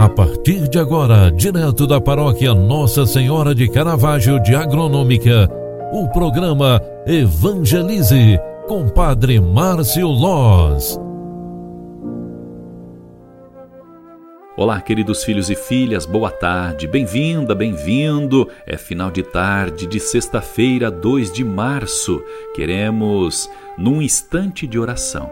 A partir de agora, direto da paróquia Nossa Senhora de Caravaggio de Agronômica, o programa Evangelize com Padre Márcio Loz. Olá, queridos filhos e filhas, boa tarde, bem-vinda, bem-vindo. É final de tarde de sexta-feira, 2 de março. Queremos, num instante de oração,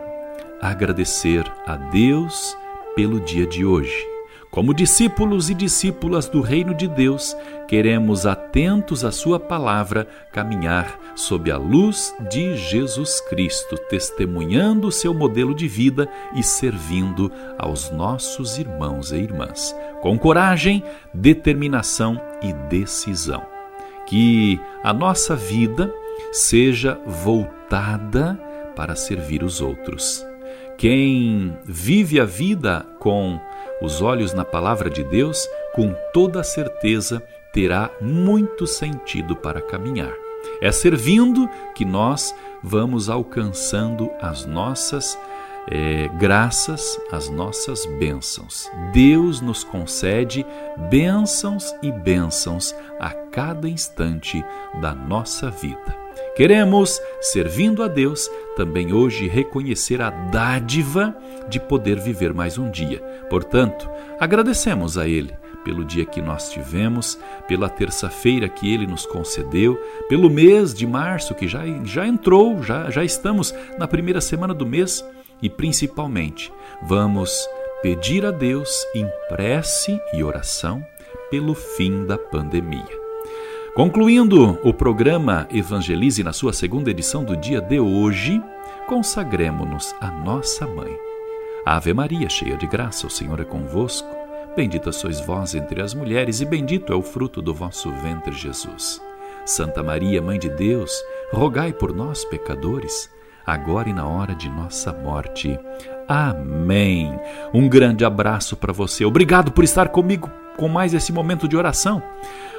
agradecer a Deus pelo dia de hoje como discípulos e discípulas do Reino de Deus, queremos, atentos à Sua palavra, caminhar sob a luz de Jesus Cristo, testemunhando seu modelo de vida e servindo aos nossos irmãos e irmãs, com coragem, determinação e decisão. Que a nossa vida seja voltada para servir os outros. Quem vive a vida com os olhos na palavra de Deus, com toda certeza terá muito sentido para caminhar. É servindo que nós vamos alcançando as nossas é, graças, as nossas bênçãos. Deus nos concede bênçãos e bênçãos a cada instante da nossa vida. Queremos, servindo a Deus, também hoje reconhecer a dádiva de poder viver mais um dia. Portanto, agradecemos a Ele pelo dia que nós tivemos, pela terça-feira que Ele nos concedeu, pelo mês de março que já, já entrou, já, já estamos na primeira semana do mês e principalmente vamos pedir a Deus em prece e oração pelo fim da pandemia. Concluindo o programa Evangelize na sua segunda edição do dia de hoje, consagremos-nos a nossa mãe. Ave Maria, cheia de graça, o Senhor é convosco. Bendita sois vós entre as mulheres, e bendito é o fruto do vosso ventre, Jesus. Santa Maria, Mãe de Deus, rogai por nós, pecadores, agora e na hora de nossa morte. Amém. Um grande abraço para você. Obrigado por estar comigo com mais esse momento de oração.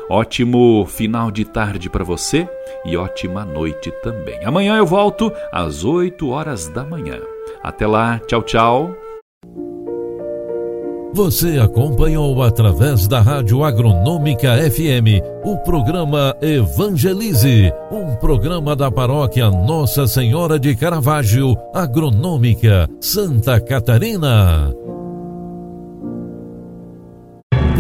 Ótimo final de tarde para você e ótima noite também. Amanhã eu volto às 8 horas da manhã. Até lá, tchau, tchau. Você acompanhou através da Rádio Agronômica FM o programa Evangelize, um programa da paróquia Nossa Senhora de Caravaggio, Agronômica, Santa Catarina.